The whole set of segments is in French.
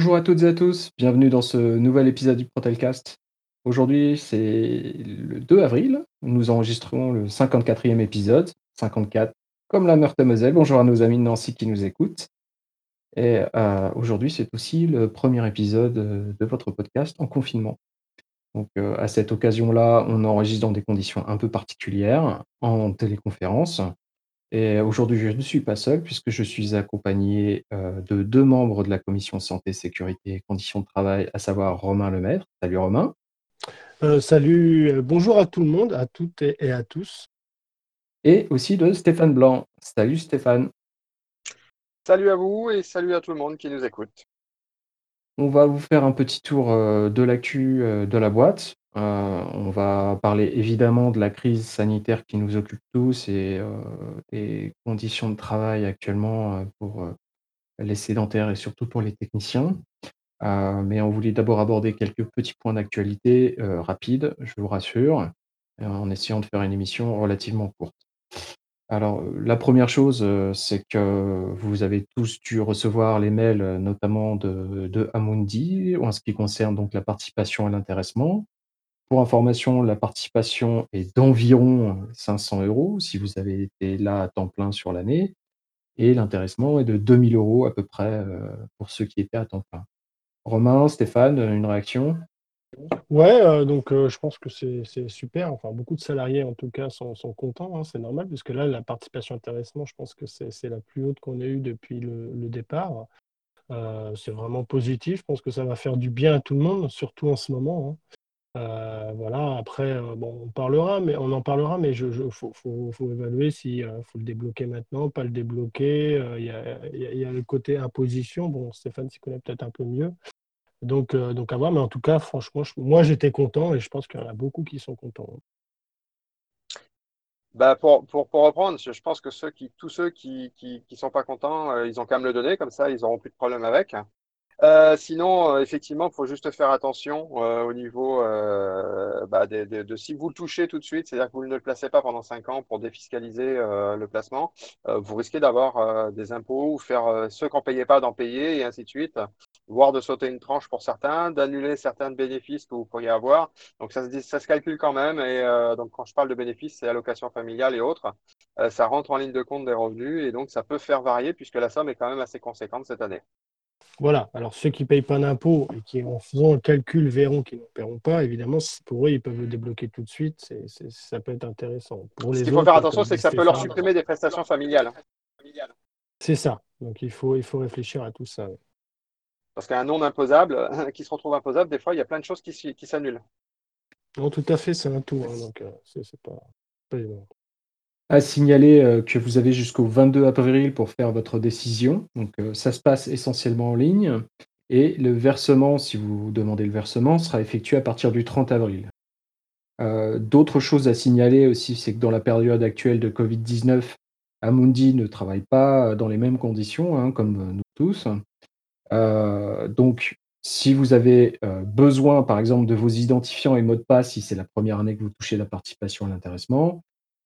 Bonjour à toutes et à tous, bienvenue dans ce nouvel épisode du Protelcast. Aujourd'hui, c'est le 2 avril, nous enregistrons le 54e épisode, 54 comme la Meurthe-et-Moselle. Bonjour à nos amis de Nancy qui nous écoutent. Et euh, aujourd'hui, c'est aussi le premier épisode euh, de votre podcast en confinement. Donc, euh, à cette occasion-là, on enregistre dans des conditions un peu particulières, en téléconférence. Et aujourd'hui, je ne suis pas seul puisque je suis accompagné, heu, de 2 membres de la commission santé, sécurité et conditions de travail, à savoir Romain Lemaître. Salut Romain. Euh, salut, euh, bonjour à tout le monde, à toutes et, et à tous. Et aussi de Stéphane Blanc. Salut Stéphane. Salut à vous et salut à tout le monde qui nous écoute. On va vous faire un petit tour, heu, de l'actu, heu, de la boîte. Heu, on va parler évidemment de la crise sanitaire qui nous occupe tous et des conditions de travail actuellement, pour, les sédentaires et surtout pour les techniciens. Mais on voulait d'abord aborder quelques petits points d'actualité, rapides, je vous rassure, en essayant de faire une émission relativement courte. Alors, la première chose, c'est que vous avez tous dû recevoir les mails, notamment de Amundi, en ce qui concerne donc la participation et l'intéressement. Pour information, la participation est d'environ, 500 euros si vous avez été là à temps plein sur l'année et l'intéressement est de 2 000 euros à peu près, pour ceux qui étaient à temps plein. Romain, Stéphane, une réaction? Ouais, euh, donc euh, je pense que c'est super. Enfin, beaucoup de salariés en tout cas sont, contents, hein, c'est normal, parce que là, la participation intéressement, je pense que c'est la plus haute qu'on ait eue depuis le, départ. Euh, c'est vraiment positif. Je pense que ça va faire du bien à tout le monde, surtout en ce moment. hein. Voilà, après, bon, on parlera, mais on en parlera, mais je, je- faut, évaluer si euh, faut le débloquer maintenant, pas le débloquer. Il y a, il y a- il y a le côté imposition. Bon, Stéphane s'y connaît peut-être un peu mieux. Donc, euh, donc à voir, mais en tout cas, franchement, moi j'étais content et je pense qu'il y en a beaucoup qui sont contents. Bah pour, pour, reprendre, je pense que ceux qui, tous ceux qui, qui, sont pas contents, euh, ils ont qu'à me le donner, comme ça ils auront plus de problème avec. Euh, sinon, effectivement, il faut juste faire attention au niveau bah, des- de, si vous le touchez tout de suite, c'est-à-dire que vous ne le placez pas pendant 5 ans pour défiscaliser le placement, vous risquez d'avoir des impôts ou faire ceux qui n'en payaient pas d'en payer et ainsi de suite, voire de sauter une tranche pour certains, d'annuler certains bénéfices que vous pourriez avoir. Donc ça se, dit- ça se calcule quand même et euh, donc quand je parle de bénéfices, c'est allocation familiale et autres. Euh, ça rentre en ligne de compte des revenus et donc ça peut faire varier puisque la somme est quand même assez conséquente cette année. Voilà, alors ceux qui ne payent pas d'impôts et qui, en faisant le calcul, verront qu'ils n'en paieront pas, évidemment, pour eux, ils peuvent le débloquer tout de suite, ça peut être intéressant. Pour Ce qu'il faut faire attention, c'est que ça peut leur supprimer des prestations familiales. c'est ça. Donc il faut, il faut réfléchir à tout ça. Parce qu'un non imposable qui se retrouve imposable, des fois, il y a plein de choses qui, s'annulent. Non, tout à fait, c'est un tout, hein, donc euh, c'est c'est pas, pas évident. À signaler, heu, que vous avez jusqu'au 22 avril pour faire votre décision. Donc, heu, ça se passe essentiellement en ligne et le versement, si vous demandez le versement, sera effectué à partir du 30 avril. D'autres choses à signaler aussi, c'est que dans la période actuelle de Covid-19, Amundi ne travaille pas, dans les mêmes conditions, hein, comme, nous tous. Heu, donc si vous avez, heu, besoin, par exemple, de vos identifiants et mots de passe, si c'est la première année que vous touchez la participation à l'intéressement,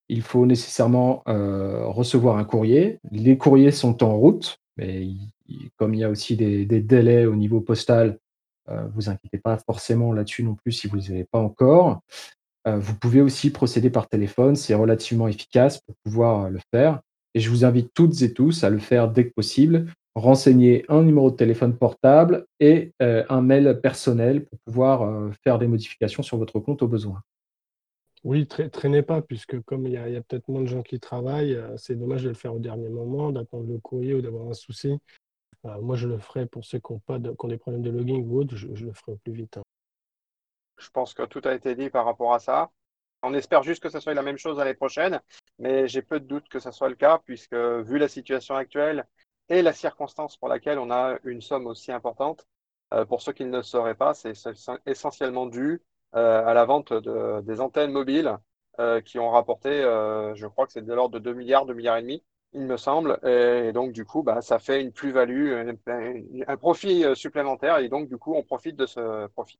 il faut nécessairement, heu, recevoir un courrier. Les courriers sont en route, mais comme il y a aussi des délais au niveau postal, heu, vous inquiétez pas forcément là-dessus non plus si vous les avez pas encore. Vous pouvez aussi procéder par téléphone, c'est relativement efficace pour pouvoir, le faire et je vous invite toutes et tous à le faire dès que possible. Renseignez un numéro de téléphone portable et heu, un mail personnel pour pouvoir, heu, faire des modifications sur votre compte au besoin. Oui, tra- traînez pas, puisque comme il y a, peut-être moins de gens qui travaillent, euh, c'est dommage de le faire au dernier moment, d'attendre le courrier ou d'avoir un souci. Euh, moi, je le ferai pour ceux qui ont pas de, qui ont des problèmes de logging ou autre, je, je le ferai au plus vite. hein. Je pense que tout a été dit par rapport à ça. On espère juste que ça soit la même chose l'année prochaine, mais j'ai peu de doute que ça soit le cas, puisque vu la situation actuelle et la circonstance pour laquelle on a une somme aussi importante, euh, pour ceux qui ne le sauraient pas, c'est essentiellement dû euh, à la vente de- des antennes mobiles euh, qui ont rapporté, je crois que c'est de l'ordre de 2 milliards, 2 milliards et demi, il me semble. Et, donc, du coup, bah, ça fait une plus-value, un, profit supplémentaire, et donc, du coup, on profite de ce profit.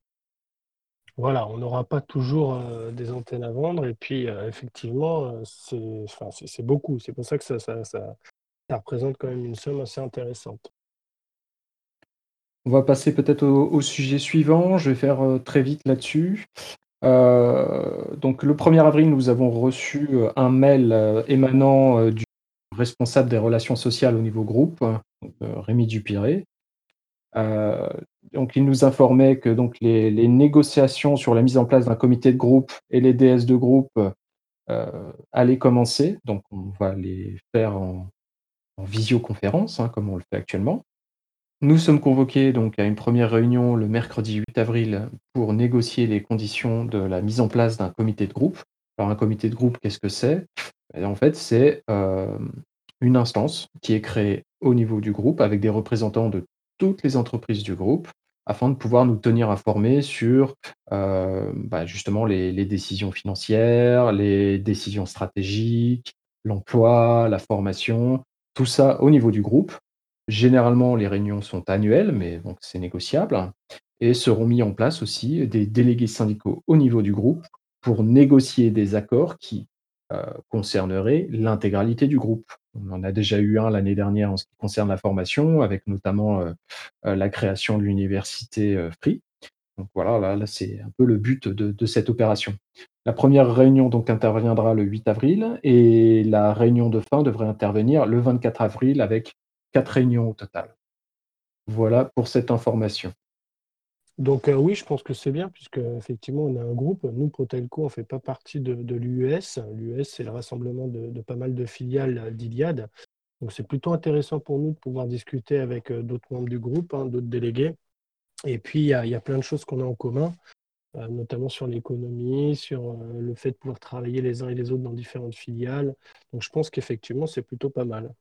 Voilà, on n'aura pas toujours des antennes à vendre, et puis effectivement, c'est beaucoup. C'est pour ça que ça, ça, ça représente quand même une somme assez intéressante. On va passer peut-être au sujet suivant. Je vais faire, heu, très vite là-dessus. Heu, donc le 1er avril, nous avons reçu, heu, un mail, émanant, du responsable des relations sociales au niveau groupe, heu, Rémi Dupiré. Donc il nous informait que donc les les négociations sur la mise en place d'un comité de groupe et les DS de groupe, allaient commencer. Donc on va les faire en en visioconférence, hein, comme on le fait actuellement. Nous sommes convoqués donc à une 1re réunion le mercredi 8 avril pour négocier les conditions de la mise en place d'un comité de groupe. Alors un comité de groupe, qu'est-ce que c'est? Et en fait, c'est, hem, une instance qui est créée au niveau du groupe avec des représentants de toutes les entreprises du groupe, afin de pouvoir nous tenir informés sur, heu, bah, justement les décisions financières, les décisions stratégiques, l'emploi, la formation, tout ça au niveau du groupe. Généralement, les réunions sont annuelles, mais donc c'est négociable et seront mis en place aussi des délégués syndicaux au niveau du groupe pour négocier des accords qui, heu, concerneraient l'intégralité du groupe. On en a déjà eu un l'année dernière en ce qui concerne la formation avec notamment, heu heu, la création de l'université, Free. Donc voilà, là c'est un peu le but de cette opération. La 1re réunion donc interviendra le 8 avril et la réunion de fin devrait intervenir le 24 avril avec 4 réunions au total. Voilà pour cette information. Donc heu, oui, je pense que c'est bien puisqu'effectivement on a un groupe. Nous, Protelco, on fait pas partie de de l'UES. L'UES, c'est le rassemblement de pas mal de filiales d'Iliad. Donc c'est plutôt intéressant pour nous de pouvoir discuter avec, heu, d'autres membres du groupe, hein, d'autres délégués. Et puis il y a plein de choses qu'on a en commun, notamment sur l'économie, sur, heu, le fait de pouvoir travailler les uns et les autres dans différentes filiales. Donc je pense qu'effectivement, c'est plutôt pas mal.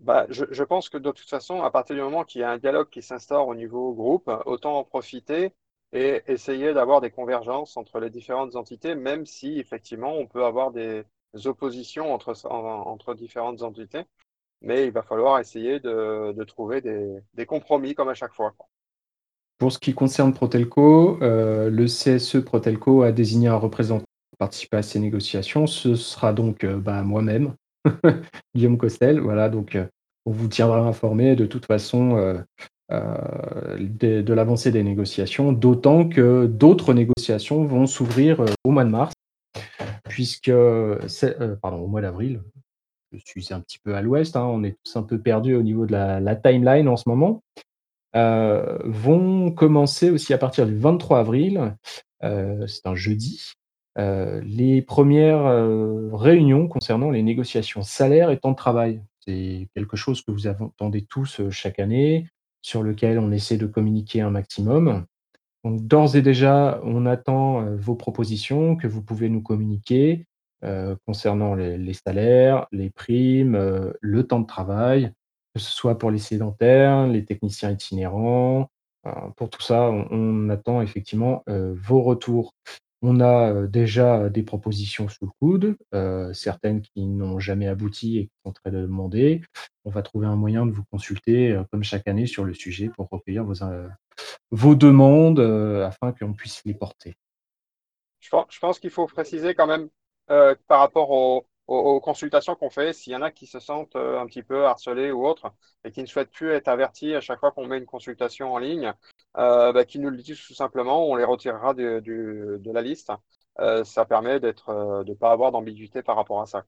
Bah, je pense que de toute façon, à partir du moment qu'il y a un dialogue qui s'instaure au niveau groupe, autant en profiter et essayer d'avoir des convergences entre les différentes entités, même si effectivement on peut avoir des oppositions entre entre différentes entités. Mais il va falloir essayer de de trouver des des compromis comme à chaque fois. Pour ce qui concerne Protelco, heu, le CSE Protelco a désigné un représentant pour participer à ces négociations. Ce sera donc, heu, bah, moi-même, Guillaume Costel. Voilà donc heu, on vous tiendra informés de toute façon, de l'avancée des négociations. D'autant que d'autres négociations vont s'ouvrir, au mois de mars puisque pardon, au mois d'avril. Je suis un petit peu à l'ouest, hein, on est tous un peu perdus au niveau de la timeline en ce moment. Heu, vont commencer aussi à partir du 23 avril, heu, c'est un jeudi, heu, les 1res, heu, réunions concernant les négociations salaires et temps de travail. C'est quelque chose que vous entendez tous, chaque année, sur lequel on essaie de communiquer un maximum. Donc d'ores et déjà, on attend, vos propositions que vous pouvez nous communiquer, concernant les salaires, les primes, le temps de travail, que ce soit pour les sédentaires, les techniciens itinérants. Heu, pour tout ça, on attend effectivement, heu, vos retours. On a, heu, déjà des propositions sous le coude, certaines qui n'ont jamais abouti et qui sont très demandées. On va trouver un moyen de vous consulter, comme chaque année sur le sujet pour recueillir vos demandes, afin qu'on puisse les porter. Je pen je pense qu'il faut préciser quand même, par rapport aux aux aux consultations qu'on fait, s'il y en a qui se sentent, heu, un petit peu harcelés ou autres et qui ne souhaitent plus être avertis à chaque fois qu'on met une consultation en ligne, heu, bah, nous le disent tout simplement, on les retirera de la liste. Heu, ça permet d'être, heu, de pas avoir d'ambiguïté par rapport à ça.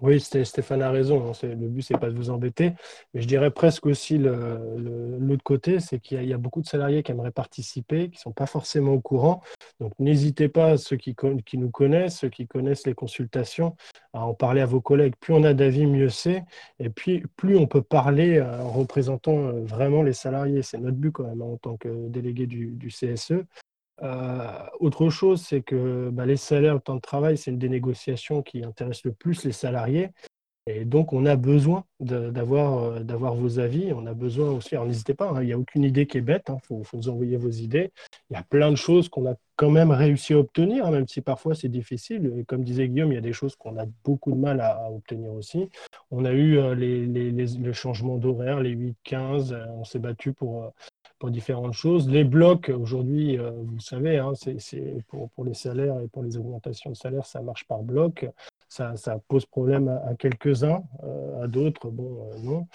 Oui, Sté Stéphane a raison, hein, le but, c'est pas de vous embêter. Mais je dirais presque aussi l'autre côté, c'est qu'il y a beaucoup de salariés qui aimeraient participer, qui sont pas forcément au courant. Donc n'hésitez pas, ceux qui nous connaissent, ceux qui connaissent les consultations, à en parler à vos collègues. Plus on a d'avis, mieux c'est et puis plus on peut parler, heu, en représentant, heu, vraiment les salariés. C'est notre but quand même, hein, en tant que délégué du CSE. Heu, autre chose, c'est que, bah, les salaires, le temps de travail, c'est une des négociations qui intéresse le plus les salariés et donc on a besoin de d'avoir, vos avis. On a besoin aussi alors n'hésitez pas, hein, il y a aucune idée qui est bête, hein, faut faut nous envoyer vos idées. Il y a plein de choses qu'on a quand même réussi à obtenir, même si parfois c'est difficile. Et comme disait Guillaume, il y a des choses qu'on a beaucoup de mal à obtenir aussi. On a eu, heu, les les les changements d'horaires, les 8-15, heu, on s'est battus pour, différentes choses. Les blocs aujourd'hui, heu, vous savez, hein, c'est pour les salaires et pour les augmentations de salaire, ça marche par bloc. ça, pose problème à, quelques-uns, à d'autres, bon, non.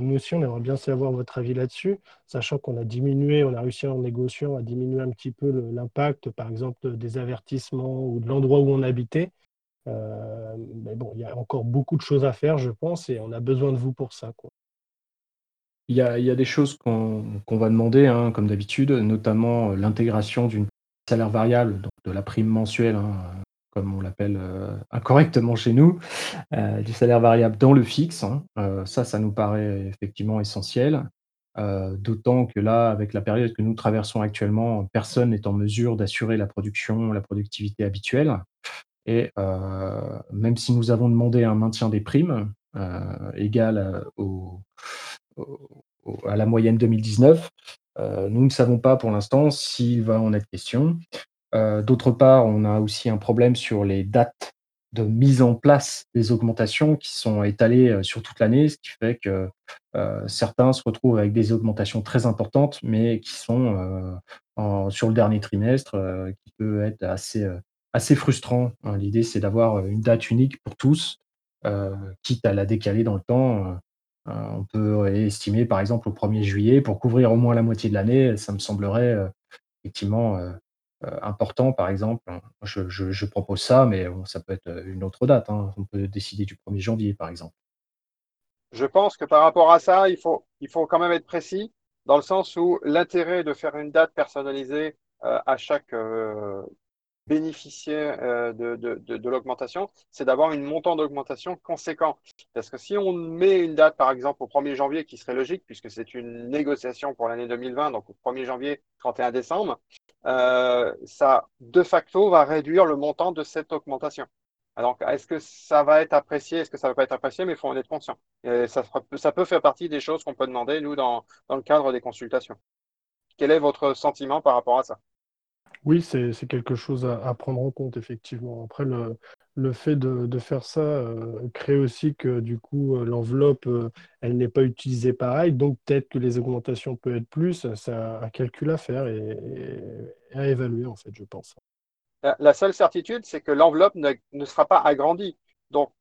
nous aussi, on aimerait bien savoir votre avis là-dessus, sachant qu'on a diminué, on a réussi en négociant à diminuer un petit peu l'impact, par exemple, des avertissements ou de l'endroit où on habitait. mais bon, il y a encore beaucoup de choses à faire, je pense, et on a besoin de vous pour ça. Il y a, des choses qu'on va demander, hein, comme d'habitude, notamment l'intégration d'une salaire variable, donc de la prime mensuelle, hein, comme on l'appelle euh, incorrectement chez nous, euh, du salaire variable dans le fixe. Hein. Euh, ça, ça nous paraît effectivement essentiel. D'autant que là, avec la période que nous traversons actuellement, personne n'est en mesure d'assurer la production, la productivité habituelle. Et même si nous avons demandé un maintien des primes égal au, à la moyenne 2019, nous ne savons pas pour l'instant s'il va en être question. Euh, d'autre part, on a aussi un problème sur les dates de mise en place des augmentations qui sont étalées euh, sur toute l'année, ce qui fait que euh, certains se retrouvent avec des augmentations très importantes, mais qui sont sur le dernier trimestre, qui peut être assez, assez frustrant. Hein. L'idée, c'est d'avoir une date unique pour tous, quitte à la décaler dans le temps. On peut estimer, par exemple, au 1er juillet, pour couvrir au moins la moitié de l'année, ça me semblerait effectivement euh, important, par exemple. Je, propose ça, mais ça peut être euh, une autre date. Hein. On peut décider du 1er janvier, par exemple. Je pense que par rapport à ça, il faut, quand même être précis, dans le sens où l'intérêt de faire une date personnalisée euh, à chaque bénéficiaire de, de, de, l'augmentation, c'est d'avoir une montant d'augmentation conséquent. Parce que si on met une date, par exemple, au 1er janvier, qui serait logique, puisque c'est une négociation pour l'année 2020, donc au 1er janvier, 31 décembre, euh, ça de facto va réduire le montant de cette augmentation. Alors, est-ce que ça va être apprécié, est-ce que ça va pas être apprécié, mais il faut en être conscient. Ça, ça peut faire partie des choses qu'on peut demander, nous, dans, dans le cadre des consultations. Quel est votre sentiment par rapport à ça? Oui, c'est quelque chose à, prendre en compte, effectivement. Après, le, fait de, faire ça euh, crée aussi que du coup, euh, l'enveloppe, euh, elle n'est pas utilisée pareil. Donc, peut-être que les augmentations peuvent être plus. C'est un calcul à faire et, à évaluer, en fait, je pense. La, seule certitude, c'est que l'enveloppe ne, sera pas agrandie. Donc,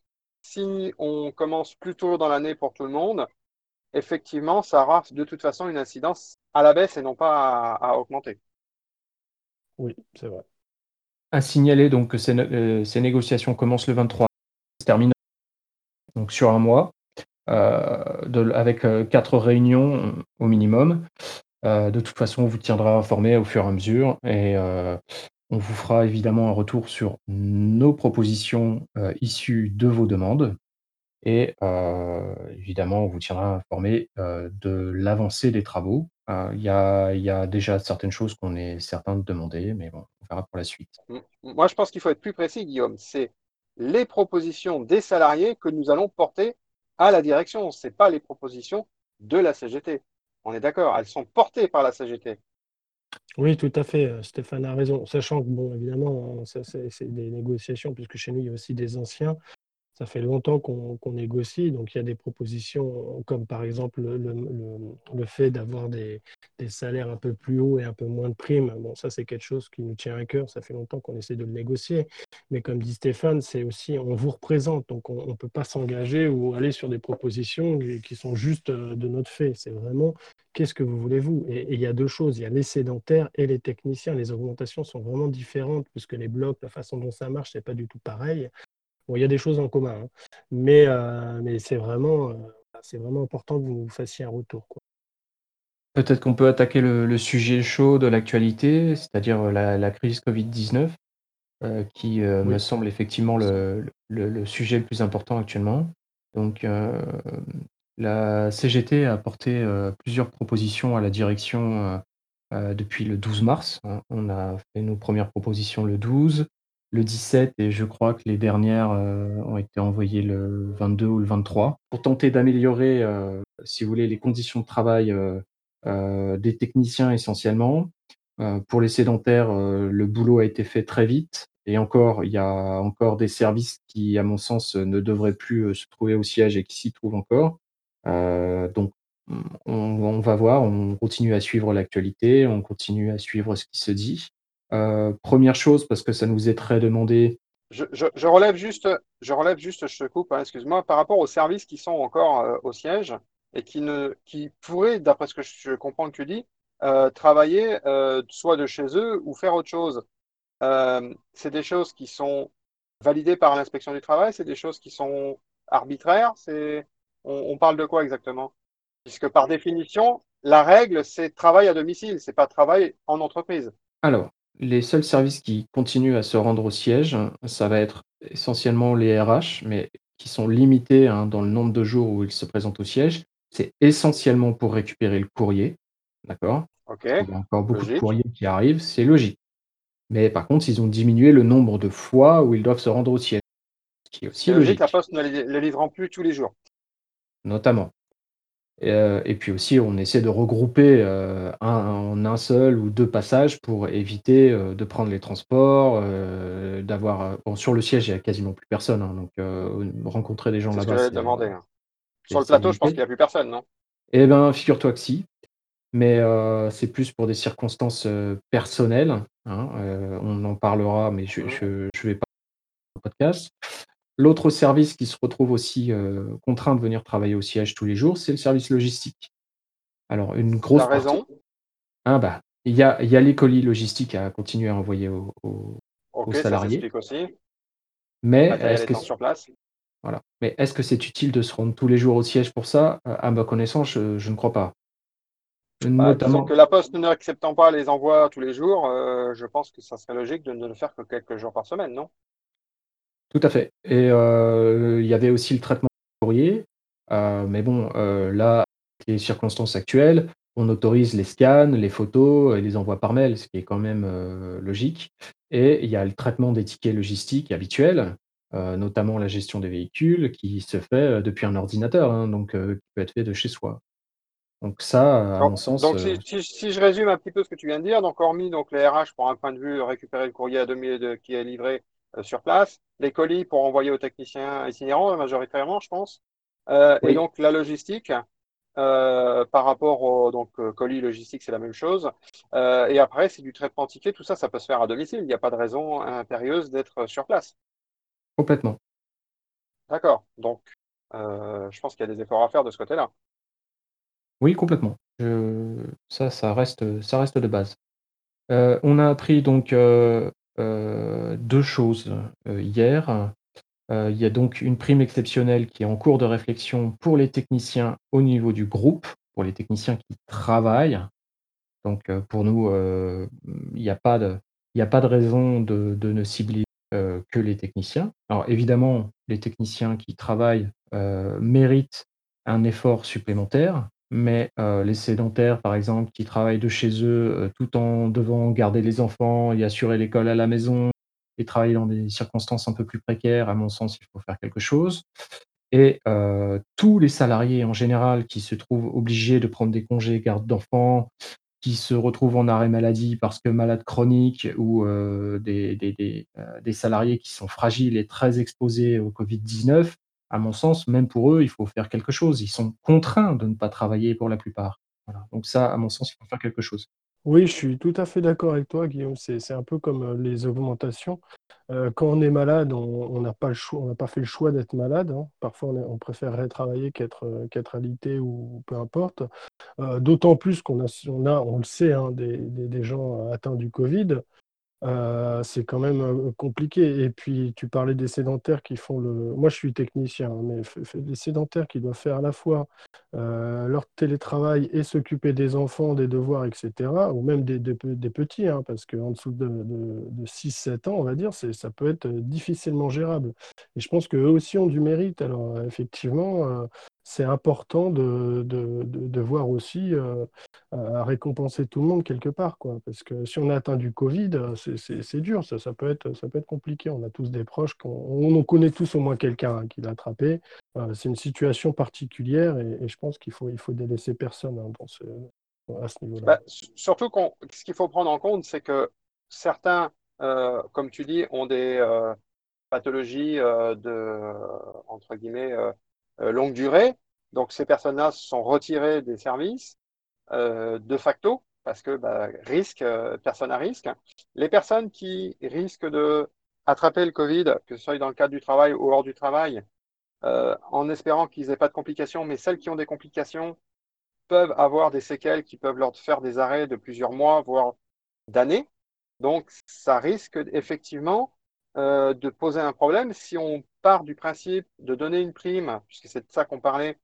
si on commence plus tôt dans l'année pour tout le monde, effectivement, ça aura de toute façon une incidence à la baisse et non pas à augmenter. Oui, c'est vrai. À signaler donc que ces, euh, négociations commencent le 23, se terminent donc sur un mois, euh, avec euh, quatre réunions au minimum. de toute façon, on vous tiendra informé au fur et à mesure et on vous fera évidemment un retour sur nos propositions issues de vos demandes. Et évidemment, on vous tiendra informé de l'avancée des travaux. il y a, y a déjà certaines choses qu'on est certain de demander, mais bon, on verra pour la suite. Moi, je pense qu'il faut être plus précis, Guillaume. C'est les propositions des salariés que nous allons porter à la direction. Ce n'est pas les propositions de la CGT. On est d'accord, elles sont portées par la CGT. Oui, tout à fait. Stéphane a raison. Sachant que, bon, évidemment, hein, c'est des négociations, puisque chez nous, il y a aussi des anciens ça fait longtemps qu'on négocie, donc il y a des propositions comme par exemple le, fait d'avoir des, salaires un peu plus hauts et un peu moins de primes. Bon, ça c'est quelque chose qui nous tient à cœur, ça fait longtemps qu'on essaie de le négocier. Mais comme dit Stéphane, c'est aussi, on vous représente, donc on ne peut pas s'engager ou aller sur des propositions qui sont juste euh, de notre fait. C'est vraiment qu'est-ce que vous voulez-vous et, et il y a deux choses, il y a les sédentaires et les techniciens. Les augmentations sont vraiment différentes puisque les blocs, la façon dont ça marche, c'est pas du tout pareil. Bon, il y a des choses en commun, hein. mais, euh, mais c'est vraiment, euh, c'est vraiment important que vous fassiez un retour. Peut-être qu'on peut attaquer le, sujet chaud de l'actualité, c'est-à-dire euh, la, crise Covid-19, qui me semble effectivement le, le, sujet le plus important actuellement. Donc, la CGT a apporté plusieurs propositions à la direction depuis le 12 mars. Hein. On a fait nos premières propositions le 12 le 17 et je crois que les dernières euh, ont été envoyées le 22 ou le 23 pour tenter d'améliorer, euh, si vous voulez, les conditions de travail euh, des techniciens essentiellement. pour les sédentaires, le boulot a été fait très vite et encore, il y a encore des services qui, à mon sens, ne devraient plus se trouver au siège et qui s'y trouvent encore. donc, on, on, va voir, on continue à suivre l'actualité, on continue à suivre ce qui se dit. Euh, première chose, parce que ça nous est très demandé, je, relève juste, je relève juste, je te coupe, hein, excuse-moi, par rapport aux services qui sont encore euh, au siège et qui ne, qui pourraient, d'après ce que je, comprends que tu dis, euh, travailler soit de chez eux ou faire autre chose. c'est des choses qui sont validées par l'inspection du travail, c'est des choses qui sont arbitraires. C'est, on, parle de quoi exactement? Puisque par définition, la règle, c'est travail à domicile, c'est pas travail en entreprise. Alors, les seuls services qui continuent à se rendre au siège, ça va être essentiellement les RH, mais qui sont limités, hein, dans le nombre de jours où ils se présentent au siège. C'est essentiellement pour récupérer le courrier, d'accord? Il y a encore beaucoup de courriers qui arrivent, c'est logique. Mais par contre, ils ont diminué le nombre de fois où ils doivent se rendre au siège, ce qui est aussi logique, la. Poste ne les livrant plus tous les jours. Notamment. Et, euh, et puis aussi, on essaie de regrouper euh, un, en un seul ou deux passages pour éviter euh, de prendre les transports, d'avoir. Bon, sur le siège, il y a quasiment plus personne, hein, donc rencontrer des gens C'est ce que là-bas, j'allais te c'est demander. hein. c'est- Sur le c'est plateau, je pense qu'il n'y a plus personne, non? Eh ben, figure-toi que si, mais c'est plus pour des circonstances personnelles. hein, on en parlera, mais je, Mhm. je, je vais pas podcast. L'autre service qui se retrouve aussi euh, contraint de venir travailler au siège tous les jours, c'est le service logistique. Alors, une grosse partie. raison? Ah bah, il y a, il y a les colis logistiques à continuer à envoyer aux, aux- aux Ok, ça salariés, aussi. mais est-ce que c'est sur place. voilà. Mais est-ce que c'est utile de se rendre tous les jours au siège pour ça? Euh, À ma connaissance, je, je ne crois pas. Bah, disons que Notamment, la Poste n'acceptant pas les envois tous les jours, euh, je pense que ça serait logique de ne le faire que quelques jours par semaine, non? Tout à fait. Et euh, il y avait aussi le traitement du courrier, euh, mais bon, euh, là, avec les circonstances actuelles, on autorise les scans, les photos et les envois par mail, ce qui est quand même euh, logique. Et il y a le traitement des tickets logistiques habituels, euh, notamment la gestion des véhicules, qui se fait depuis un ordinateur, hein, donc euh, qui peut être fait de chez soi. Donc ça, à Donc, mon sens, donc si, si- si je résume un petit peu ce que tu viens de dire, donc hormis donc les RH pour un point de vue récupérer le courrier à demi de, qui est livré sur place, les colis pour envoyer aux techniciens itinérants majoritairement, je pense, euh, et donc la logistique euh, par rapport au donc euh, colis logistique, c'est la même chose. Euh, et après, c'est du traitement ticket, tout ça, ça peut se faire à domicile. Il n'y a pas de raison impérieuse d'être sur place. complètement. D'accord. Donc, euh, je pense qu'il y a des efforts à faire de ce côté-là. Oui, complètement. Je- ça, ça reste, ça reste de base. Euh, on a appris donc euh, deux choses euh, hier. Euh, il y a donc une prime exceptionnelle qui est en cours de réflexion pour les techniciens au niveau du groupe, pour les techniciens qui travaillent. Donc pour nous, il n'y a a pas de raison de, ne cibler que les techniciens. Alors évidemment, les techniciens qui travaillent méritent un effort supplémentaire, mais euh, les sédentaires, par exemple, qui travaillent de chez eux euh, tout en devant garder les enfants et assurer l'école à la maison et travailler dans des circonstances un peu plus précaires, à mon sens, il faut faire quelque chose. Et euh, tous les salariés en général qui se trouvent obligés de prendre des congés garde d'enfants, qui se retrouvent en arrêt maladie parce que malades chroniques ou des salariés qui sont fragiles et très exposés au Covid-19, à mon sens, même pour eux, il faut faire quelque chose. Ils sont contraints de ne pas travailler pour la plupart. Donc ça, à mon sens, il faut faire quelque chose. Oui, je suis tout à fait d'accord avec toi, Guillaume. C'est, un peu comme euh, les augmentations. Euh, quand on est malade, on n'a pas fait le choix d'être malade. hein. Parfois, on, préférerait travailler qu'être euh, qu'être alité ou peu importe. D'autant plus qu'on a, on on le sait, hein, des gens atteints du Covid. C'est quand même compliqué. Et puis, tu parlais des sédentaires qui font le. Moi, je suis technicien, hein, mais des sédentaires qui doivent faire à la fois leur télétravail et s'occuper des enfants, des devoirs, etc., ou même des, des pe- des petits, hein, parce qu'en dessous de, de, de 6-7 ans, on va dire, ça peut être difficilement gérable. Et je pense qu'eux aussi ont du mérite. Alors, effectivement, c'est important de, de, de, voir aussi. euh, à récompenser tout le monde quelque part, quoi. Parce que si on a atteint du Covid, euh, c'est dur, ça, ça peut être, ça peut être compliqué. On a tous des proches, on, en connaît tous au moins quelqu'un hein, qui l'a attrapé. Euh, c'est une situation particulière et, je pense qu'il faut, il faut délaisser personne hein, à ce niveau-là. Bah, surtout ce qu'il faut prendre en compte, c'est que certains, comme tu dis, ont des pathologies de, entre guillemets, longue durée. Donc, ces personnes-là sont retirées des services euh, de facto parce que bah, risque, euh, personne à risque. Les personnes qui risquent de attraper le Covid, que ce soit dans le cadre du travail ou hors du travail, euh, en espérant qu'ils n'aient pas de complications, mais celles qui ont des complications peuvent avoir des séquelles qui peuvent leur faire des arrêts de plusieurs mois, voire d'années. Donc, ça risque effectivement euh, de poser un problème si on part du principe de donner une prime, puisque c'est de ça qu'on parlait,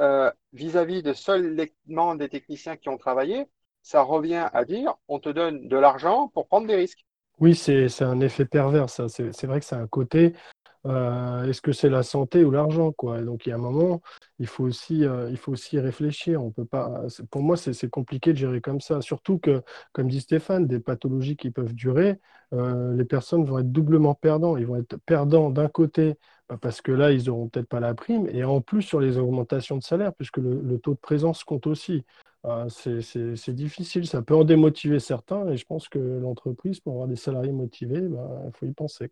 euh, vis-à-vis de seulement des techniciens qui ont travaillé, ça revient à dire on te donne de l'argent pour prendre des risques. Oui, c'est un effet pervers. C'est vrai que c'est un côté euh, est-ce que c'est la santé ou l'argent, quoi? Donc, il y a un moment, il faut aussi, euh, il faut aussi réfléchir. On peut pas, pour moi, c'est compliqué de gérer comme ça. Surtout que, comme dit Stéphane, des pathologies qui peuvent durer, euh, les personnes vont être doublement perdants. Ils vont être perdants d'un côté, bah, parce que là, ils n'auront peut-être pas la prime, et en plus sur les augmentations de salaire, puisque le, taux de présence compte aussi. c'est difficile, ça peut en démotiver certains, et je pense que l'entreprise, pour avoir des salariés motivés, bah, il faut y penser.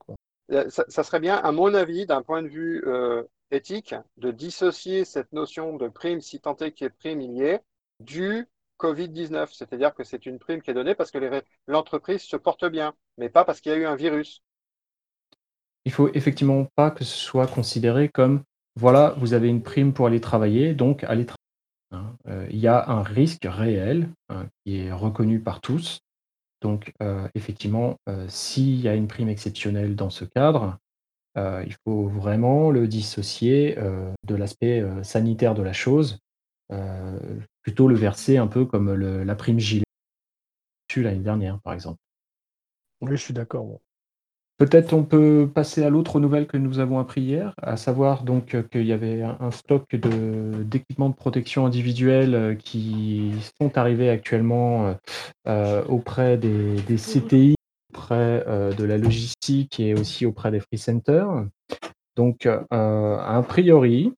Euh, ça, serait bien, à mon avis, d'un point de vue euh, éthique, de dissocier cette notion de prime, si tant est qu'il y ait prime, il y est, du Covid-19. C'est-à-dire que c'est une prime qui est donnée parce que l'entreprise se porte bien, mais pas parce qu'il y a eu un virus. Il faut effectivement pas que ce soit considéré comme voilà, vous avez une prime pour aller travailler, donc allez travailler. Hein. Euh, il y a un risque réel hein, qui est reconnu par tous donc, euh, effectivement, euh, s'il y a une prime exceptionnelle dans ce cadre, euh, il faut vraiment le dissocier, de l'aspect, sanitaire de la chose, plutôt le verser un peu comme la prime gilet l'année dernière, par exemple. Oui, je suis d'accord, Peut-être on peut passer à l'autre nouvelle que nous avons appris hier, à savoir donc euh, qu'il y avait un, stock d'équipements de protection individuelle euh, qui sont arrivés actuellement euh, auprès des, CTI, auprès de la logistique et aussi auprès des free centers. Donc, a priori,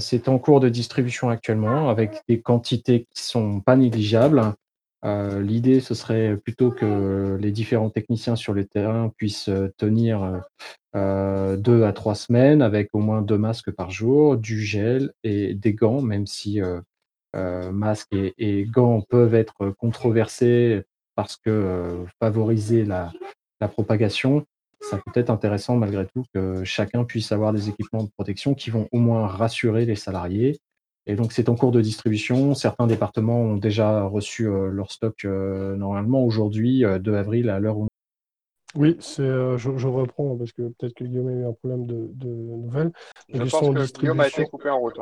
c'est en cours de distribution actuellement avec des quantités qui sont pas négligeables. L'idée, ce serait plutôt que les différents techniciens sur le terrain puissent tenir deux à trois semaines avec au moins deux masques par jour, du gel et des gants, même si masques et, gants peuvent être controversés parce que favoriser la propagation, ça peut être intéressant malgré tout que chacun puisse avoir des équipements de protection qui vont au moins rassurer les salariés et donc, c'est en cours de distribution. Certains départements ont déjà reçu euh, leur stock euh, normalement aujourd'hui, 2 euh, avril, à l'heure où. Oui, c'est, je, reprends parce que peut-être que Guillaume a eu un problème de, nouvelles. je pense que Guillaume a été coupé en route.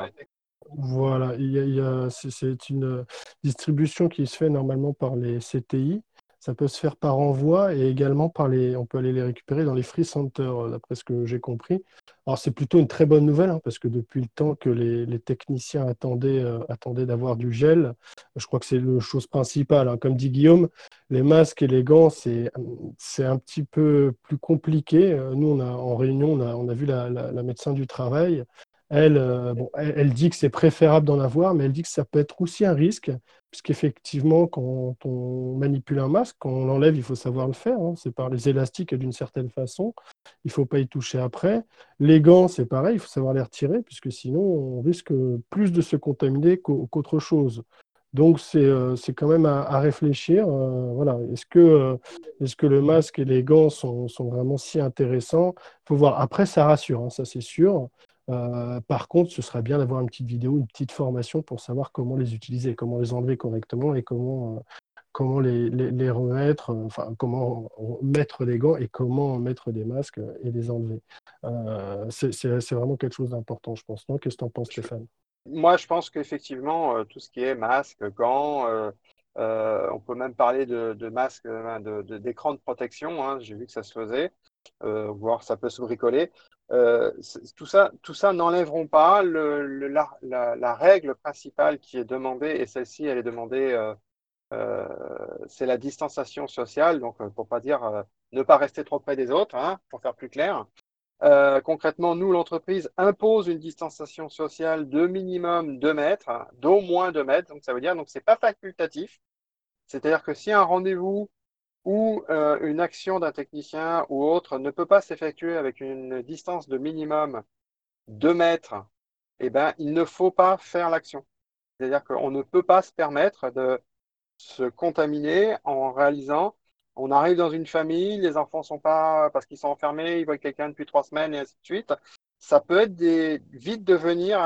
Voilà, il y a, c'est une distribution qui se fait normalement par les CTI. Ça peut se faire par envoi et également par les, on peut aller les récupérer dans les free centers, euh, d'après ce que j'ai compris. Alors c'est plutôt une très bonne nouvelle hein, parce que depuis le temps que les, techniciens attendaient, euh, attendaient d'avoir du gel, je crois que c'est la chose principale. Hein. Comme dit Guillaume, les masques et les gants, c'est un petit peu plus compliqué. Euh, nous, en réunion, on a, on a vu la médecin du travail. Euh, elle, elle, dit que c'est préférable d'en avoir, mais elle dit que ça peut être aussi un risque, puisqu'effectivement, quand on manipule un masque, quand on l'enlève, il faut savoir le faire. Hein. c'est par les élastiques d'une certaine façon. Il ne faut pas y toucher après. Les gants, c'est pareil, il faut savoir les retirer, puisque sinon, on risque plus de se contaminer qu'autre chose. Donc, c'est euh, quand même à, réfléchir. Euh, voilà. Est-ce que, est que le masque et les gants sont, sont vraiment si intéressants? Il faut voir. Après, ça rassure, hein, ça c'est sûr. Euh, par contre, ce serait bien d'avoir une petite vidéo, une petite formation pour savoir comment les utiliser, comment les enlever correctement et comment, euh, comment les, les, remettre, euh, enfin, comment mettre les gants et comment mettre des masques et les enlever. c'est vraiment quelque chose d'important, je pense. Qu'est-ce que tu en penses, Stéphane? Moi, je pense qu'effectivement, tout ce qui est masque, gants, on peut même parler de, de masques, d'écran de, protection. Hein, j'ai vu que ça se faisait. Euh, voire ça peut se bricoler. Euh, tout ça, tout ça n'enlèveront pas la, règle principale qui est demandée, et celle-ci, elle est demandée, euh, c'est la distanciation sociale, donc pour pas dire ne pas rester trop près des autres, hein, pour faire plus clair. concrètement, nous, l'entreprise impose une distanciation sociale de minimum 2 mètres, d'au moins 2 mètres, donc ça veut dire, donc c'est pas facultatif. C'est-à-dire que si un rendez-vous ou euh, une action d'un technicien ou autre ne peut pas s'effectuer avec une distance de minimum 2 mètres, eh ben, il ne faut pas faire l'action. C'est-à-dire qu'on ne peut pas se permettre de se contaminer en réalisant, on arrive dans une famille, les enfants sont pas, parce qu'ils sont enfermés, ils voient quelqu'un depuis trois semaines et ainsi de suite. Ça peut être des, vite devenir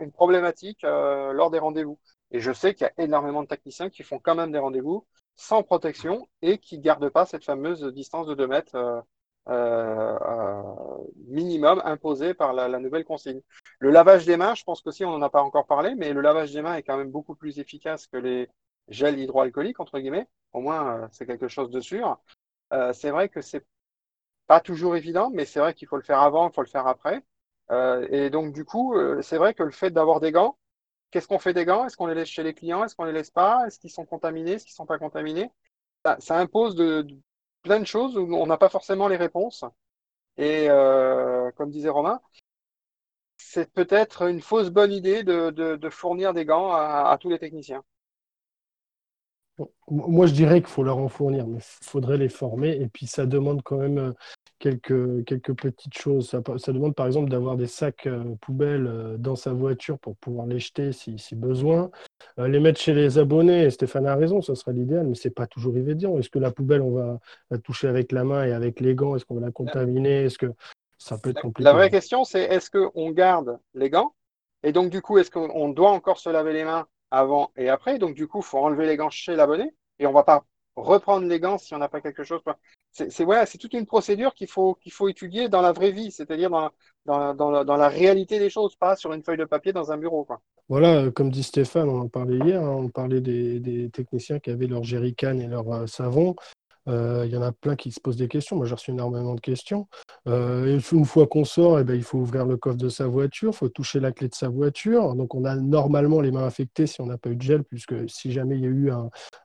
une problématique euh, lors des rendez-vous. Et je sais qu'il y a énormément de techniciens qui font quand même des rendez-vous sans protection et qui gardent pas cette fameuse distance de 2 mètres euh, euh, minimum imposée par la, nouvelle consigne. Le lavage des mains, je pense qu'aussi on n'en a pas encore parlé, mais le lavage des mains est quand même beaucoup plus efficace que les gels hydroalcooliques, entre guillemets. Au moins, euh, c'est quelque chose de sûr. Euh, c'est vrai que c'est pas toujours évident, mais c'est vrai qu'il faut le faire avant, il faut le faire après. Euh, et donc, du coup, euh, c'est vrai que le fait d'avoir des gants, qu'est-ce qu'on fait des gants? Est-ce qu'on les laisse chez les clients? Est-ce qu'on les laisse pas? Est-ce qu'ils sont contaminés? Est-ce qu'ils sont pas contaminés? Ça, ça, impose de, plein de choses où on n'a pas forcément les réponses. Et euh, comme disait Romain, c'est peut-être une fausse bonne idée de, fournir des gants à tous les techniciens. Moi, je dirais qu'il faut leur en fournir, mais il faudrait les former. Et puis, ça demande quand même euh, quelques, quelques petites choses. Ça, ça demande, par exemple, d'avoir des sacs euh, poubelles euh, dans sa voiture pour pouvoir les jeter si, si besoin. Euh, les mettre chez les abonnés, Stéphane a raison, ça serait l'idéal, mais ce n'est pas toujours évident. Est-ce que la poubelle, on va la toucher avec la main et avec les gants? Est-ce qu'on va la contaminer? Est-ce que ça peut être compliqué? La vraie question, c'est est-ce qu'on garde les gants? Et donc, du coup, est-ce qu'on doit encore se laver les mains avant et après. Donc, du coup, il faut enlever les gants chez l'abonné et on ne va pas reprendre les gants si on n'a pas quelque chose. C'est voilà, toute une procédure qu'il faut, faut étudier dans la vraie vie, c'est-à-dire dans, dans, dans, la, réalité des choses, pas sur une feuille de papier dans un bureau. Quoi. Voilà, euh, comme dit Stéphane, on en parlait hier, hein, on parlait des, des, techniciens qui avaient leur jerrycan et leur euh, savon. Euh, il y en a plein qui se posent des questions. Moi, j'ai reçu énormément de questions. Euh, une fois qu'on sort, eh ben, il faut ouvrir le coffre de sa voiture, il faut toucher la clé de sa voiture. Donc, on a normalement les mains infectées si on n'a pas eu de gel, puisque si jamais il y a eu euh,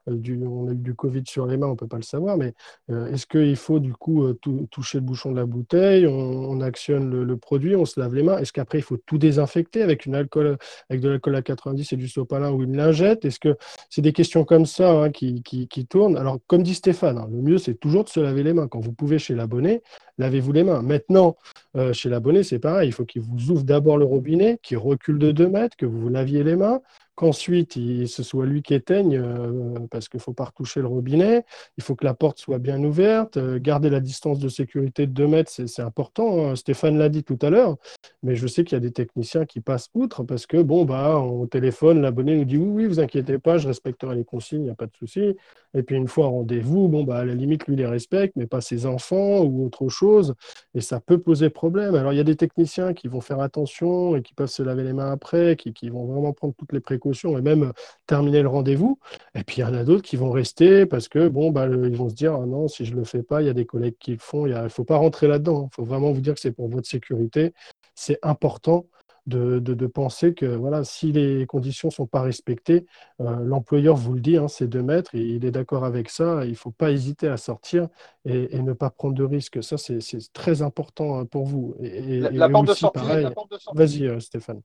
du, on a eu du Covid sur les mains, on ne peut pas le savoir. Mais est-ce qu'il faut du coup toucher le bouchon de la bouteille? On, on, actionne le, produit, on se lave les mains Est-ce qu'après, il faut tout désinfecter avec, une alcool, avec de l'alcool à 90 et du sopalin ou une lingette? Est-ce que c'est des questions comme ça hein, qui, qui, qui, tournent Alors, comme dit Stéphane, hein, le mieux, c'est toujours de se laver les mains. Quand vous pouvez chez l'abonné, lavez-vous les mains. Maintenant, euh, chez l'abonné, c'est pareil. Il faut qu'il vous ouvre d'abord le robinet, qu'il recule de 2 mètres, que vous vous laviez les mains, qu'ensuite ce soit lui qui éteigne, euh, parce qu'il ne faut pas retoucher le robinet, il faut que la porte soit bien ouverte, euh, garder la distance de sécurité de 2 mètres, c'est important, hein. Stéphane l'a dit tout à l'heure, mais je sais qu'il y a des techniciens qui passent outre, parce que, bon, bah, on téléphone, l'abonné nous dit, oui, oui, vous inquiétez pas, je respecterai les consignes, il n'y a pas de souci, et puis une fois rendez-vous, bon, bah, à la limite, lui les respecte, mais pas ses enfants ou autre chose, et ça peut poser problème. Alors, il y a des techniciens qui vont faire attention et qui peuvent se laver les mains après, qui, qui vont vraiment prendre toutes les précautions et même terminer le rendez-vous. Et puis il y en a d'autres qui vont rester parce que bon, bah, ils vont se dire ah non, si je ne le fais pas, il y a des collègues qui le font. Il ne faut pas rentrer là-dedans. Il faut vraiment vous dire que c'est pour votre sécurité. C'est important. De, de, de, penser que voilà, si les conditions ne sont pas respectées, euh, l'employeur vous le dit, hein, c'est deux mètres, et il est d'accord avec ça, il ne faut pas hésiter à sortir et, et, ne pas prendre de risques. Ça, c'est très important hein, pour vous. Et, la, la, porte aussi, pareil... Vas-y, euh, Stéphane.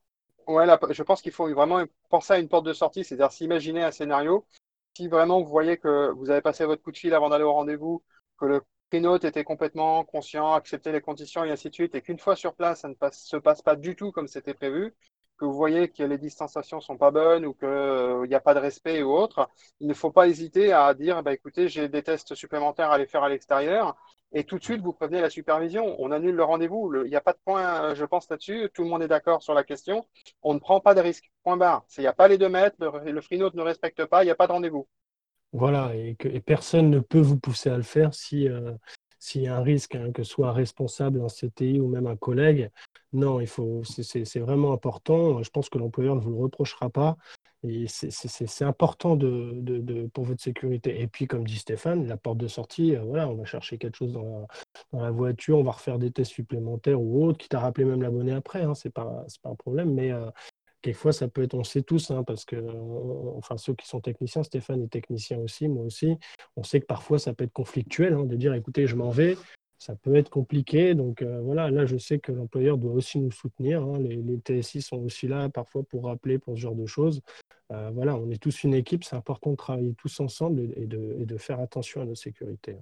Ouais, là, je pense qu'il faut vraiment penser à une porte de sortie, c'est-à-dire s'imaginer un scénario. Si vraiment vous voyez que vous avez passé votre coup de fil avant d'aller au rendez-vous, que le prénote était complètement conscient, acceptait les conditions et ainsi de suite, et qu'une fois sur place, ça ne se passe pas du tout comme c'était prévu, que vous voyez que les distanciations sont pas bonnes ou qu'il euh, n'y a pas de respect ou autre, il ne faut pas hésiter à dire, bah, écoutez, j'ai des tests supplémentaires à aller faire à l'extérieur et tout de suite vous prévenez la supervision. On annule le rendez-vous. Il n'y a pas de point, je pense, là-dessus. Tout le monde est d'accord sur la question. On ne prend pas de risque. Point barre. Il n'y a pas les deux mètres, le, le ne respecte pas, il n'y a pas de rendez-vous. Voilà, et personne ne peut vous pousser à le faire si, euh, s'il y a un risque, hein, que ce soit un responsable, un CTI ou même un collègue. Non, il faut, c'est vraiment important. Je pense que l'employeur ne vous le reprochera pas. C'est important de, pour votre sécurité. Et puis, comme dit Stéphane, la porte de sortie, euh, voilà, on va chercher quelque chose dans la, voiture, on va refaire des tests supplémentaires ou autres, quitte à rappeler même l'abonné après, hein, ce n'est pas, pas un problème. Mais euh, quelquefois, ça peut être, on sait tous, hein, parce que, enfin, ceux qui sont techniciens, Stéphane est technicien aussi, moi aussi, on sait que parfois, ça peut être conflictuel hein, de dire, écoutez, je m'en vais, ça peut être compliqué. Donc euh, voilà, là, je sais que l'employeur doit aussi nous soutenir. Hein. Les, TSI sont aussi là parfois pour rappeler pour ce genre de choses. Euh, voilà, on est tous une équipe, c'est important de travailler tous ensemble et de, faire attention à nos sécurités.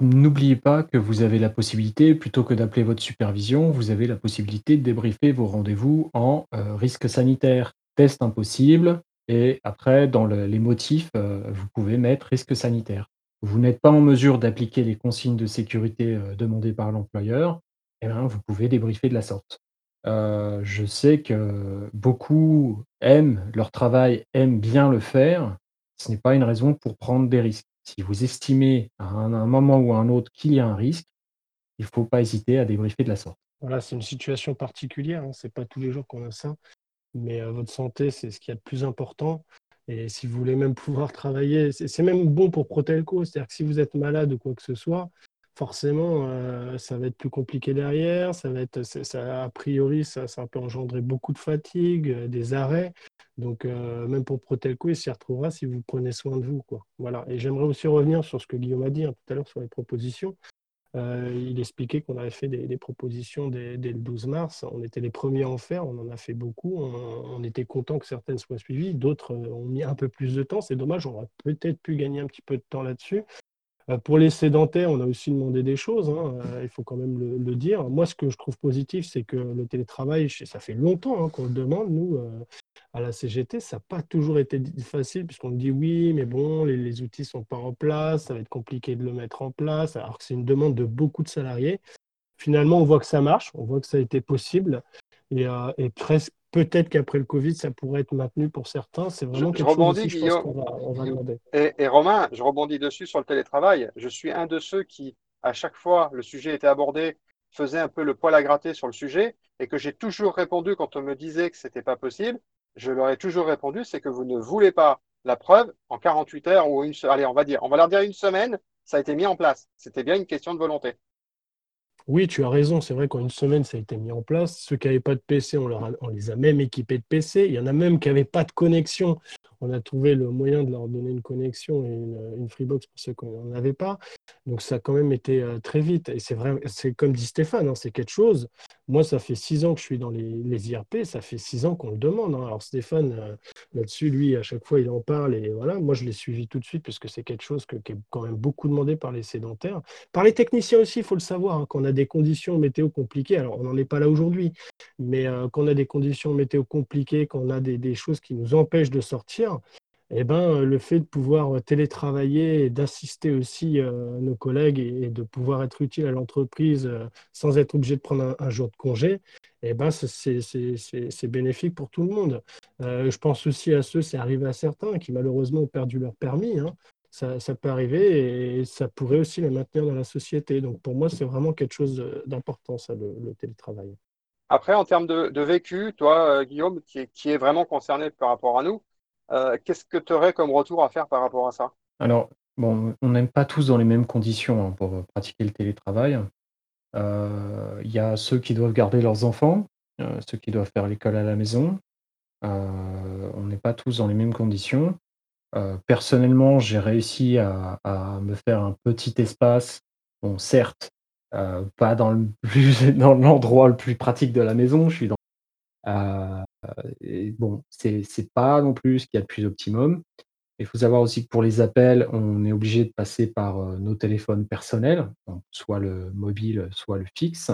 N'oubliez pas que vous avez la possibilité, plutôt que d'appeler votre supervision, vous avez la possibilité de débriefer vos rendez-vous en euh, risque sanitaire, test impossible, et après, dans le, les motifs, vous pouvez mettre risque sanitaire. Vous n'êtes pas en mesure d'appliquer les consignes de sécurité, heu, demandées par l'employeur, eh ben, vous pouvez débriefer de la sorte. Heu, je sais que beaucoup aiment leur travail, aiment bien le faire. Ce n'est pas une raison pour prendre des risques. Si vous estimez à un moment ou à un autre qu'il y a un risque, il ne faut pas hésiter à débriefer de la sorte. Voilà, c'est une situation particulière, hein, c'est pas tous les jours qu'on a ça. Mais heu, votre santé, c'est ce qu'il y a de plus important et si vous voulez même pouvoir travailler, c'est même bon pour Protelco. C'est-à-dire que si vous êtes malade ou quoi que ce soit, forcément, heu, ça va être plus compliqué derrière, ça va être ça a priori, ça ça peut engendrer beaucoup de fatigue, heu, des arrêts. Donc heu, même pour Protelco, il s'y retrouvera si vous prenez soin de vous, quoi. Voilà et j'aimerais aussi revenir sur ce que Guillaume a dit, hein, tout à l'heure sur les propositions. Euh, il expliquait qu'on avait fait des, propositions dès, dès, le 12 mars. On était les premiers à en faire, on en a fait beaucoup. On, on était content que certaines soient suivies. D'autres euh, ont mis un peu plus de temps. C'est dommage, on aurait peut-être pu gagner un petit peu de temps là-dessus. Euh, pour les sédentaires, on a aussi demandé des choses, hein, euh, il faut quand même le, dire. Moi, ce que je trouve positif, c'est que le télétravail, ça fait longtemps hein, qu'on le demande, nous, euh, à la CGT, ça n'a pas toujours été facile, puisqu'on dit oui, mais bon, les, outils ne sont pas en place, ça va être compliqué de le mettre en place, alors que c'est une demande de beaucoup de salariés. Finalement, on voit que ça marche, on voit que ça a été possible, et presque peut-être qu'après le Covid, ça pourrait être maintenu pour certains. C'est vraiment je, quelque je rebondis, chose aussi, Guillaume, je pense qu'on va, on va demander. Et, et Romain, je rebondis dessus sur le télétravail. Je suis un de ceux qui, à chaque fois le sujet était abordé, faisait un peu le poil à gratter sur le sujet et que j'ai toujours répondu quand on me disait que c'était pas possible je leur ai toujours répondu, c'est que vous ne voulez pas la preuve en 48 heures ou une, allez, on va dire, on va leur dire une semaine, ça a été mis en place. C'était bien une question de volonté. Oui, tu as raison. C'est vrai qu'en une semaine, ça a été mis en place. Ceux qui n'avaient pas de PC, on, les a même équipés de PC. Il y en a même qui n'avaient pas de connexion. On a trouvé le moyen de leur donner une connexion et une, une Freebox pour ceux qui n'en avaient pas. Donc ça a quand même été euh, très vite. Et c'est vrai, c'est comme dit Stéphane, hein, c'est quelque chose. Moi, ça fait six ans que je suis dans les, IRP, ça fait six ans qu'on le demande. Hein. Alors Stéphane, euh, là-dessus, lui, à chaque fois, il en parle. Et voilà, moi, je l'ai suivi tout de suite parce que c'est quelque chose que, qui est quand même beaucoup demandé par les sédentaires. Par les techniciens aussi, il faut le savoir, hein, qu'on a des conditions météo compliquées. Alors, on n'en est pas là aujourd'hui, mais euh, qu'on a des conditions météo compliquées, qu'on a des choses qui nous empêchent de sortir, eh ben, le fait de pouvoir télétravailler et d'assister aussi euh, nos collègues et, de pouvoir être utile à l'entreprise euh, sans être obligé de prendre un, jour de congé, eh ben, c'est bénéfique pour tout le monde. Euh, je pense aussi à ceux, c'est arrivé à certains qui malheureusement ont perdu leur permis. Hein. Ça, ça, peut arriver et ça pourrait aussi les maintenir dans la société. Donc pour moi, c'est vraiment quelque chose d'important, ça, le, télétravail. Après, en termes de, vécu, toi, Guillaume, qui qui est vraiment concerné par rapport à nous, euh, Qu'est-ce que tu aurais comme retour à faire par rapport à ça? Alors, bon, on n'aime pas tous dans les mêmes conditions hein, pour pratiquer le télétravail. Euh, il y a ceux qui doivent garder leurs enfants, euh, ceux qui doivent faire l'école à la maison. On n'est pas tous dans les mêmes conditions. personnellement, j'ai réussi à, me faire un petit espace. Bon, certes, pas dans l'endroit le, le plus pratique de la maison. Je suis dans et bon, c'est pas non plus ce qu'il y a de plus optimum. Il faut savoir aussi que pour les appels, on est obligé de passer par, heu, nos téléphones personnels, soit le mobile, soit le fixe,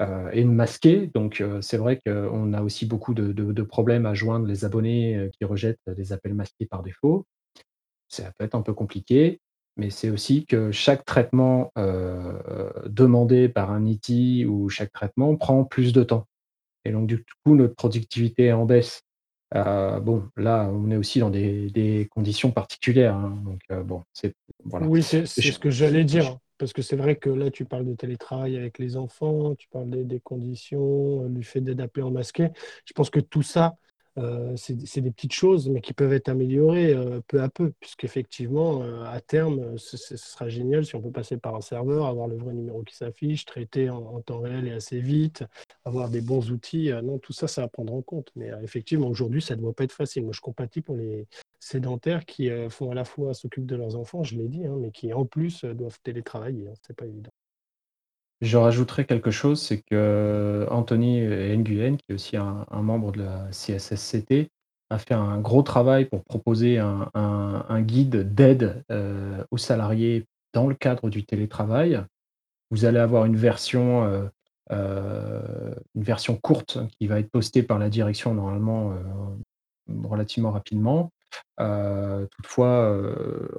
heu, et de masquer. Donc c'est vrai qu'on a aussi beaucoup de problèmes à joindre les abonnés, qui rejettent les appels masqués par défaut. Ça peut être un peu compliqué, mais c'est aussi que chaque traitement, demandé par un IT ou chaque traitement prend plus de temps. Et donc du coup, notre productivité est en baisse. Heu, bon, là, on est aussi dans des des conditions particulières, hein, donc heu, bon, c'est voilà. Oui, c'est ce que j'allais dire. Parce que c'est vrai que là, tu parles de télétravail avec les enfants, tu parles des, des conditions, du fait d'appeler en masqué. Je pense que tout ça, euh, c'est des petites choses, mais qui peuvent être améliorées euh, peu à peu, puisqu'effectivement, euh, à terme, ce, ce, sera génial si on peut passer par un serveur, avoir le vrai numéro qui s'affiche, traiter en, en, temps réel et assez vite, avoir des bons outils. non, tout ça, ça va prendre en compte. Mais effectivement, aujourd'hui, ça ne doit pas être facile. Moi, je compatis pour les sédentaires qui font à la fois s'occupent de leurs enfants, je l'ai dit, hein, mais qui en plus doivent télétravailler. Hein, c'est pas évident. Je rajouterais quelque chose, c'est que Anthony Nguyen, qui est aussi un, membre de la CSSCT, a fait un gros travail pour proposer un, guide d'aide euh, aux salariés dans le cadre du télétravail. Vous allez avoir une version, euh, euh, une version courte qui va être postée par la direction normalement relativement rapidement. Toutefois,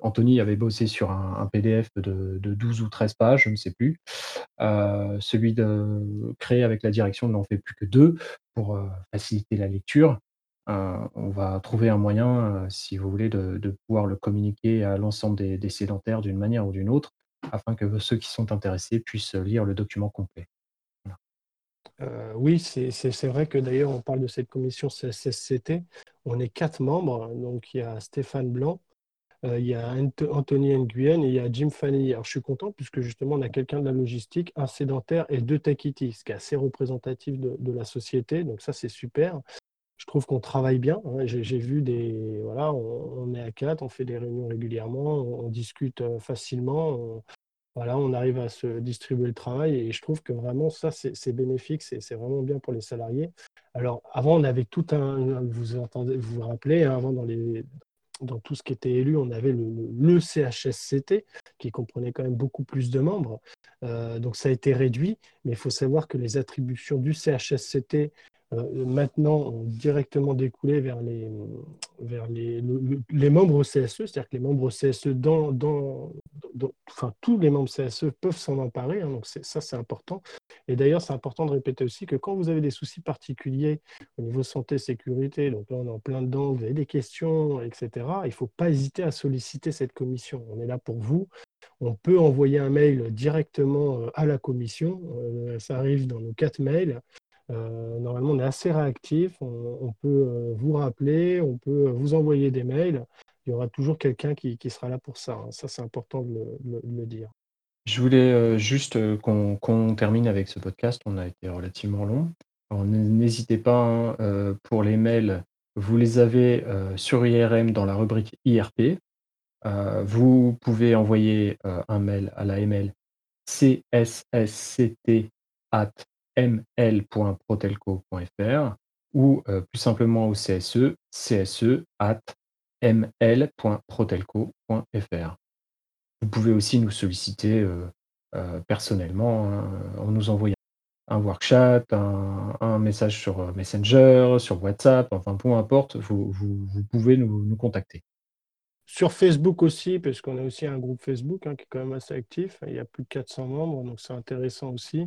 Anthony avait bossé sur un PDF de de 12 ou 13 pages, je ne sais plus. celui de créé avec la direction n'en fait plus que 2 pour, faciliter la lecture. on va trouver un moyen, si vous voulez, de pouvoir le communiquer à l'ensemble des sédentaires d'une manière ou d'une autre, afin que ceux qui sont intéressés puissent lire le document complet. Euh, oui, c'est vrai que d'ailleurs, on parle de cette commission CSSCT. On est quatre membres. Donc, il y a Stéphane Blanc, euh, il y a Anthony Nguyen et il y a Jim Fanny. Alors, je suis content puisque justement, on a quelqu'un de la logistique, un sédentaire et deux Takiti, ce qui est assez représentatif de, la société. Donc, ça, c'est super. Je trouve qu'on travaille bien. Hein. J'ai vu des. Voilà, on, est à quatre, on fait des réunions régulièrement, on, discute euh, facilement. Voilà, on arrive à se distribuer le travail et je trouve que vraiment ça, c'est bénéfique, c'est vraiment bien pour les salariés. Alors, avant, on avait tout un, vous entendez, vous rappelez, hein, avant dans, les, dans tout ce qui était élu, on avait le, CHSCT qui comprenait quand même beaucoup plus de membres. Euh, donc, ça a été réduit, mais il faut savoir que les attributions du CHSCT maintenant ont directement découlé vers les, vers les, les membres au CSE, c'est-à-dire que les membres au CSE, dans, dans, enfin, tous les membres CSE peuvent s'en emparer, hein, donc ça c'est important. Et d'ailleurs, c'est important de répéter aussi que quand vous avez des soucis particuliers au niveau santé, sécurité, donc là on est en plein dedans, vous avez des questions, etc., il ne faut pas hésiter à solliciter cette commission. On est là pour vous. On peut envoyer un mail directement euh, à la commission. Euh, ça arrive dans nos quatre mails. Euh, normalement, on est assez réactif. On, peut euh, vous rappeler, on peut vous envoyer des mails. Il y aura toujours quelqu'un qui, sera là pour ça. Hein. Ça, c'est important de le, dire. Je voulais euh, juste qu'on termine avec ce podcast. On a été relativement long. N'hésitez pas hein, pour les mails. Vous les avez sur IRM dans la rubrique IRP. vous pouvez envoyer un mail à la ML CSSCT ml.protelco.fr ou euh, plus simplement au CSE, cse at ml.protelco.fr. Vous pouvez aussi nous solliciter euh, euh, personnellement hein, en nous envoyant un workchat, un, message sur Messenger, sur WhatsApp, enfin peu importe, vous, pouvez nous contacter. Sur Facebook aussi, parce qu'on a aussi un groupe Facebook hein, qui est quand même assez actif. Il y a plus de 400 membres, donc c'est intéressant aussi. Il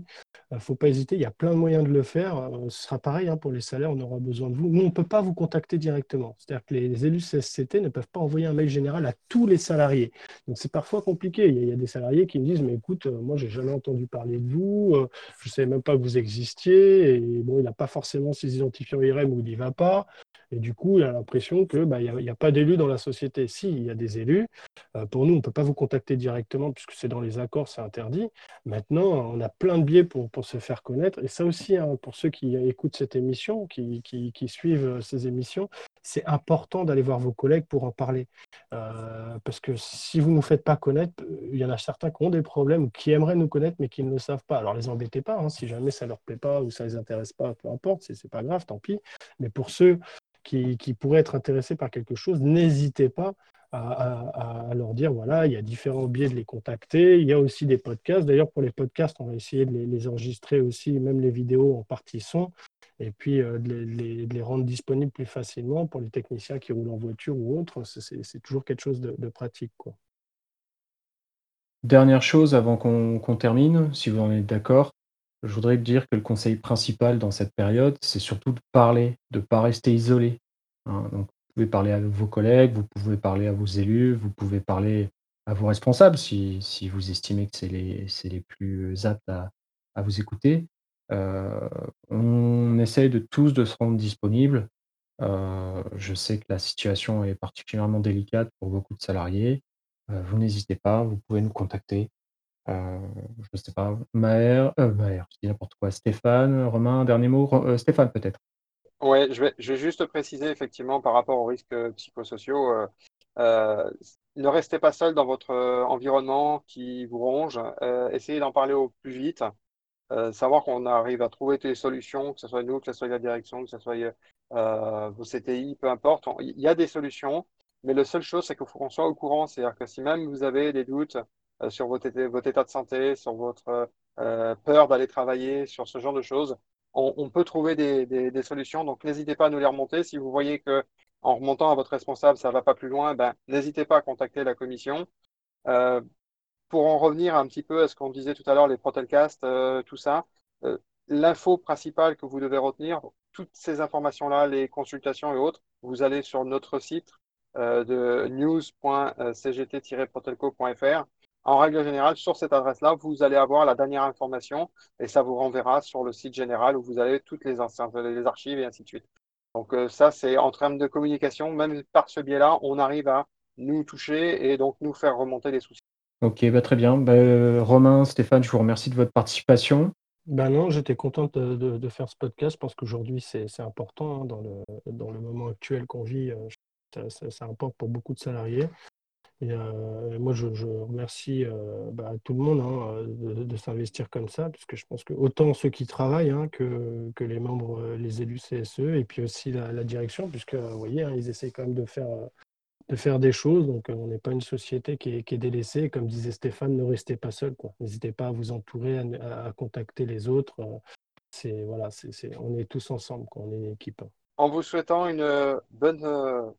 euh, ne faut pas hésiter, il y a plein de moyens de le faire. Euh, ce sera pareil hein, pour les salaires, on aura besoin de vous. Nous, on ne peut pas vous contacter directement. C'est-à-dire que les élus CSCT ne peuvent pas envoyer un mail général à tous les salariés. Donc c'est parfois compliqué. Il y, a, des salariés qui me disent, mais écoute, euh, moi, j'ai jamais entendu parler de vous, je ne savais même pas que vous existiez, et bon, il n'a pas forcément ses identifiants IRM ou il n'y va pas. Et du coup, il a l'impression qu'il bah, n'y a, pas d'élus dans la société. Si, il y a des élus. Euh, pour nous, on ne peut pas vous contacter directement puisque c'est dans les accords, c'est interdit. Maintenant, on a plein de biais pour, se faire connaître. Et ça aussi, hein, pour ceux qui écoutent cette émission, qui, suivent euh, ces émissions, c'est important d'aller voir vos collègues pour en parler. Euh, parce que si vous ne nous faites pas connaître, il y en a certains qui ont des problèmes ou qui aimeraient nous connaître mais qui ne le savent pas. Alors, les embêtez pas. Hein, si jamais ça ne leur plaît pas ou ça ne les intéresse pas, peu importe, ce n'est pas grave, tant pis. Mais pour ceux qui, pourraient être intéressés par quelque chose, n'hésitez pas à, leur dire, voilà, il y a différents biais de les contacter. Il y a aussi des podcasts. D'ailleurs, pour les podcasts, on va essayer de les, enregistrer aussi, même les vidéos en partie son, et puis euh, de, les, rendre disponibles plus facilement pour les techniciens qui roulent en voiture ou autre. C'est toujours quelque chose de, pratique. Dernière chose avant qu'on termine, si vous en êtes d'accord, je voudrais dire que le conseil principal dans cette période, c'est surtout de parler, de ne pas rester isolé. Hein. Donc, vous pouvez parler à vos collègues, vous pouvez parler à vos élus, vous pouvez parler à vos responsables si, vous estimez que c'est les, les plus aptes à, vous écouter. Euh, on essaye de tous de se rendre disponibles. Euh, je sais que la situation est particulièrement délicate pour beaucoup de salariés. Euh, vous n'hésitez pas, vous pouvez nous contacter. Euh, je ne sais pas, euh, Maher, je dis n'importe quoi, Stéphane, Romain, dernier mot, euh, Stéphane peut-être. Ouais, je vais, je vais juste préciser effectivement par rapport aux risques psychosociaux. ne restez pas seul dans votre environnement qui vous ronge. essayez d'en parler au plus vite. savoir qu'on arrive à trouver des solutions, que ce soit nous, que ce soit la direction, que ce soit vos CTI, peu importe. Il y a des solutions, mais la seule chose, c'est qu'il faut qu'on soit au courant. C'est-à-dire que si même vous avez des doutes, sur votre, votre, état de santé, sur votre euh, peur d'aller travailler, sur ce genre de choses. On, peut trouver des, solutions, donc n'hésitez pas à nous les remonter. Si vous voyez que en remontant à votre responsable, ça ne va pas plus loin, ben, n'hésitez pas à contacter la commission. Euh, pour en revenir un petit peu à ce qu'on disait tout à l'heure, les Protelcast, euh, tout ça, euh, l'info principale que vous devez retenir, toutes ces informations-là, les consultations et autres, vous allez sur notre site de news.cgt-protelco.fr. En règle générale, sur cette adresse-là, vous allez avoir la dernière information et ça vous renverra sur le site général où vous avez toutes les, les archives et ainsi de suite. Donc ça, c'est en termes de communication, même par ce biais-là, on arrive à nous toucher et donc nous faire remonter les soucis. Ok, bah très bien. Bah, Romain, Stéphane, je vous remercie de votre participation. Ben non, j'étais content de, de, faire ce podcast parce qu'aujourd'hui, c'est important hein, dans, le, dans le moment actuel qu'on vit. Euh, ça, ça, importe pour beaucoup de salariés. Euh, moi, je, remercie euh, bah, tout le monde hein, de, de s'investir comme ça, puisque je pense que autant ceux qui travaillent hein, que, que, les membres, les élus CSE, et puis aussi la, la direction, puisque vous voyez, ils essayent quand même de faire de faire des choses. Donc, euh, on n'est pas une société qui est, qui est, délaissée. Comme disait Stéphane, ne restez pas seul. N'hésitez pas à vous entourer, à, contacter les autres. Euh, c'est voilà, c'est on est tous ensemble, on est une équipe. En vous souhaitant une euh, bonne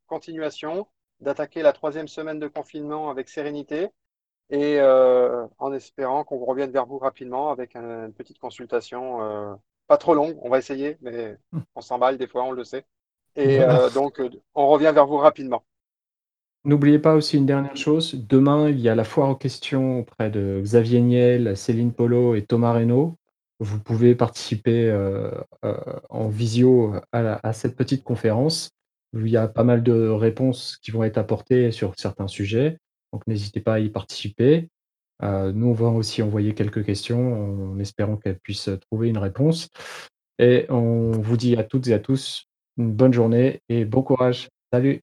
continuation, d'attaquer la troisième semaine de confinement avec sérénité et euh, en espérant qu'on revienne vers vous rapidement avec une petite consultation, euh, pas trop longue, on va essayer, mais hmm. on s'emballe des fois, on le sait. Et euh, donc, on revient vers vous rapidement. N'oubliez pas aussi une dernière chose, demain, il y a la foire aux questions auprès de Xavier Niel, Céline Polo et Thomas Reynaud. Vous pouvez participer en visio à, à, cette petite conférence. Il y a pas mal de réponses qui vont être apportées sur certains sujets, donc n'hésitez pas à y participer. Euh, nous, on va aussi envoyer quelques questions en espérant qu'elles puissent trouver une réponse. Et on vous dit à toutes et à tous une bonne journée et bon courage. Salut